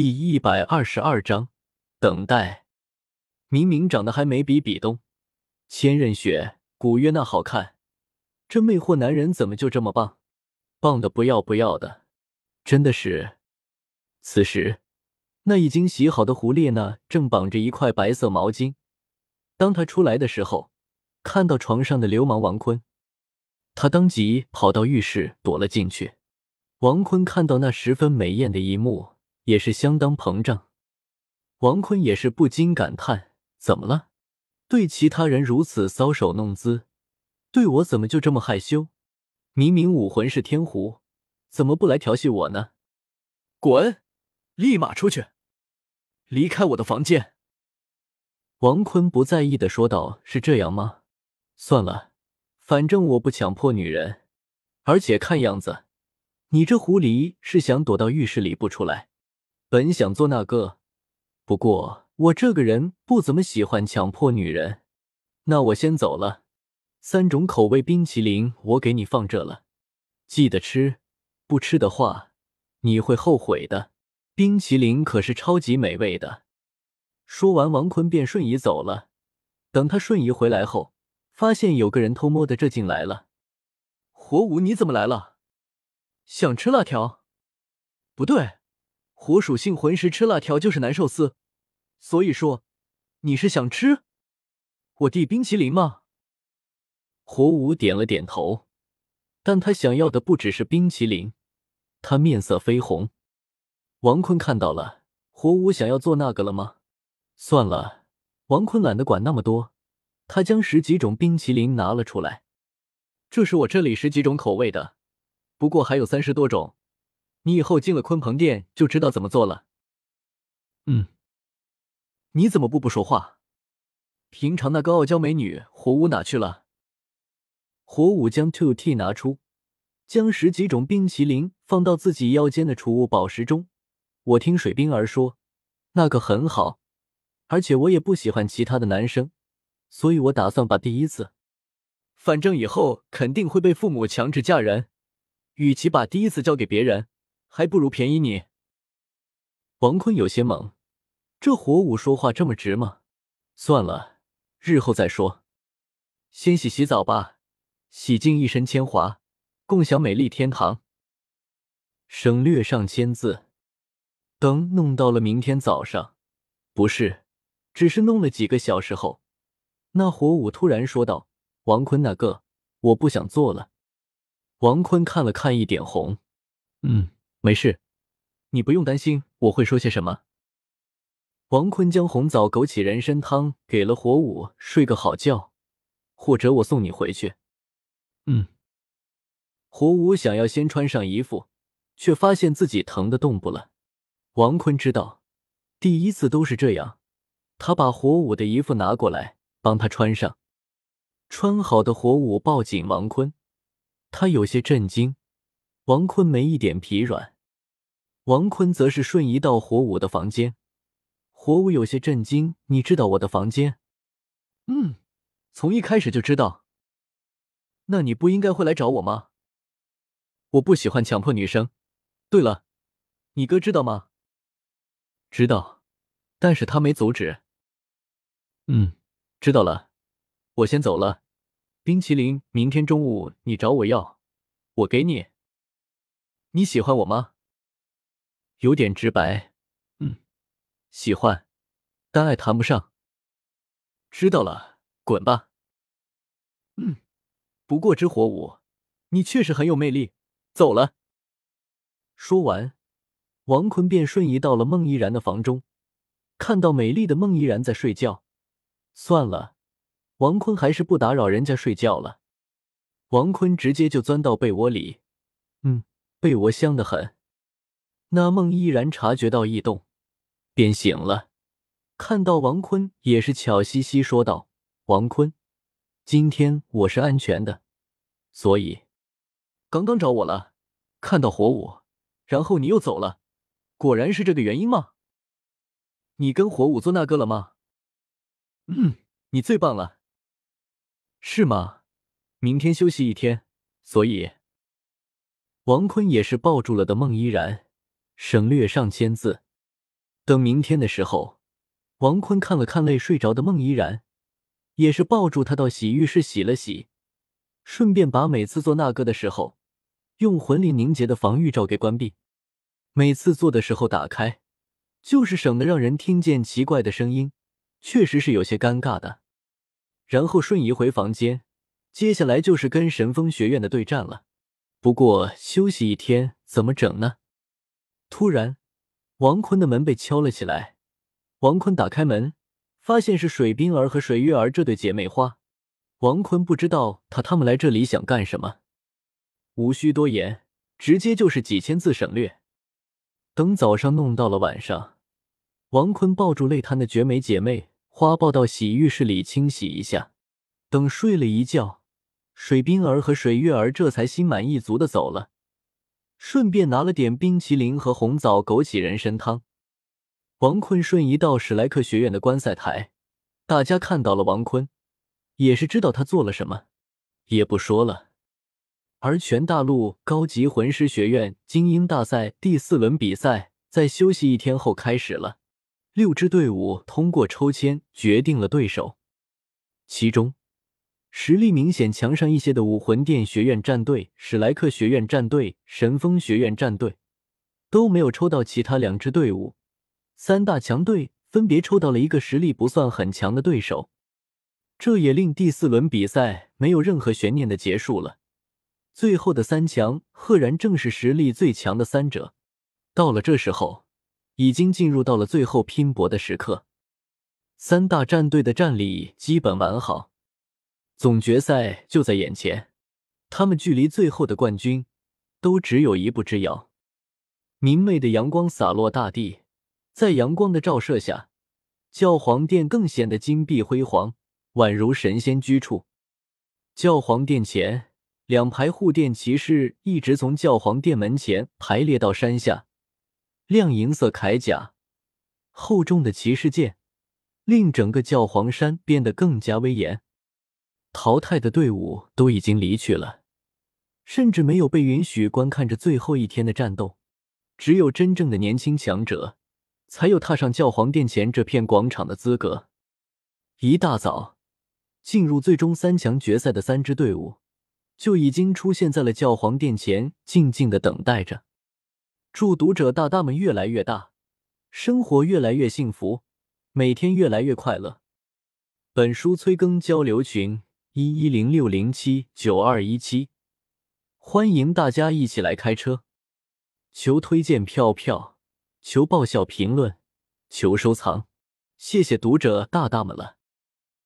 第一百二十二章等待。明明长得还没比比东、千仞雪、古月娜好看，这魅惑男人怎么就这么棒？棒的不要不要的，真的是。此时，那已经洗好的胡列娜正绑着一块白色毛巾。当她出来的时候，看到床上的流氓王坤，她当即跑到浴室躲了进去。王坤看到那十分美艳的一幕，也是相当膨胀。王坤也是不禁感叹：怎么了？对其他人如此搔首弄姿，对我怎么就这么害羞？明明武魂是天狐，怎么不来调戏我呢？滚！立马出去，离开我的房间！王坤不在意的说道：“是这样吗？算了，反正我不强迫女人，而且看样子……”你这狐狸是想躲到浴室里不出来？本想做那个，不过我这个人不怎么喜欢强迫女人。那我先走了。三种口味冰淇淋我给你放这了，记得吃，不吃的话你会后悔的。冰淇淋可是超级美味的。说完，王坤便瞬移走了。等他瞬移回来后，发现有个人偷摸的这进来了。火舞，你怎么来了？想吃辣条？不对，火属性魂师吃辣条就是难受死。所以说，你是想吃我递冰淇淋吗？火舞点了点头，但他想要的不只是冰淇淋。他面色绯红。王坤看到了，火舞想要做那个了吗？算了，王坤懒得管那么多。他将十几种冰淇淋拿了出来，这是我这里十几种口味的。不过还有三十多种，你以后进了鲲鹏殿就知道怎么做了。嗯，你怎么不不说话？平常那个傲娇美女火舞哪去了？火舞将 Two T 拿出，将十几种冰淇淋放到自己腰间的储物宝石中。我听水冰儿说，那个很好，而且我也不喜欢其他的男生，所以我打算把第一次，反正以后肯定会被父母强制嫁人。与其把第一次交给别人，还不如便宜你。王坤有些懵，这火舞说话这么直吗？算了，日后再说，先洗洗澡吧，洗净一身铅华，共享美丽天堂。省略上千字。等弄到了明天早上，不是，只是弄了几个小时后，那火舞突然说道：“王坤，那个，我不想做了。”王坤看了看，一点红。嗯，没事，你不用担心我会说些什么。王坤将红枣枸杞人参汤给了火舞，睡个好觉，或者我送你回去。嗯。火舞想要先穿上衣服，却发现自己疼得动不了。王坤知道，第一次都是这样。他把火舞的衣服拿过来，帮他穿上。穿好的火舞抱紧王坤。他有些震惊，王坤没一点疲软。王坤则是瞬移到火舞的房间。火舞有些震惊：“你知道我的房间？”“嗯，从一开始就知道。”“那你不应该会来找我吗？”“我不喜欢强迫女生。”“对了，你哥知道吗？”“知道，但是他没阻止。”“嗯，知道了，我先走了。”冰淇淋，明天中午你找我要，我给你。你喜欢我吗？有点直白。嗯，喜欢，但爱谈不上。知道了，滚吧。嗯，不过之火舞，你确实很有魅力。走了。说完，王坤便瞬移到了孟依然的房中，看到美丽的孟依然在睡觉。算了。王坤还是不打扰人家睡觉了。王坤直接就钻到被窝里，嗯，被窝香得很。那梦依然察觉到异动，便醒了，看到王坤也是巧兮兮说道：“王坤，今天我是安全的，所以刚刚找我了，看到火舞，然后你又走了，果然是这个原因吗？你跟火舞做那个了吗？嗯，你最棒了。”是吗？明天休息一天，所以王坤也是抱住了的孟依然，省略上千字。等明天的时候，王坤看了看累睡着的孟依然，也是抱住她到洗浴室洗了洗，顺便把每次做那个的时候用魂力凝结的防御罩给关闭。每次做的时候打开，就是省得让人听见奇怪的声音，确实是有些尴尬的。然后瞬移回房间，接下来就是跟神风学院的对战了。不过休息一天怎么整呢？突然，王坤的门被敲了起来。王坤打开门，发现是水冰儿和水月儿这对姐妹花。王坤不知道他他们来这里想干什么，无需多言，直接就是几千字省略。等早上弄到了晚上，王坤抱住泪瘫的绝美姐妹花抱到洗浴室里清洗一下。等睡了一觉，水冰儿和水月儿这才心满意足的走了。顺便拿了点冰淇淋和红枣枸杞人参汤。王坤瞬移到史莱克学院的观赛台，大家看到了王坤，也是知道他做了什么，也不说了。而全大陆高级魂师学院精英大赛第四轮比赛在休息一天后开始了，六支队伍通过抽签决定了对手，其中。实力明显强上一些的武魂殿学院战队、史莱克学院战队、神风学院战队都没有抽到其他两支队伍，三大强队分别抽到了一个实力不算很强的对手，这也令第四轮比赛没有任何悬念的结束了。最后的三强赫然正是实力最强的三者。到了这时候，已经进入到了最后拼搏的时刻，三大战队的战力基本完好。总决赛就在眼前，他们距离最后的冠军都只有一步之遥。明媚的阳光洒落大地，在阳光的照射下，教皇殿更显得金碧辉煌，宛如神仙居处。教皇殿前，两排护殿骑士一直从教皇殿门前排列到山下，亮银色铠甲、厚重的骑士剑，令整个教皇山变得更加威严。淘汰的队伍都已经离去了，甚至没有被允许观看着最后一天的战斗。只有真正的年轻强者，才有踏上教皇殿前这片广场的资格。一大早，进入最终三强决赛的三支队伍就已经出现在了教皇殿前，静静的等待着。祝读者大大们越来越大，生活越来越幸福，每天越来越快乐。本书催更交流群。一一零六零七九二一七，欢迎大家一起来开车。求推荐票票，求爆笑评论，求收藏，谢谢读者大大们了。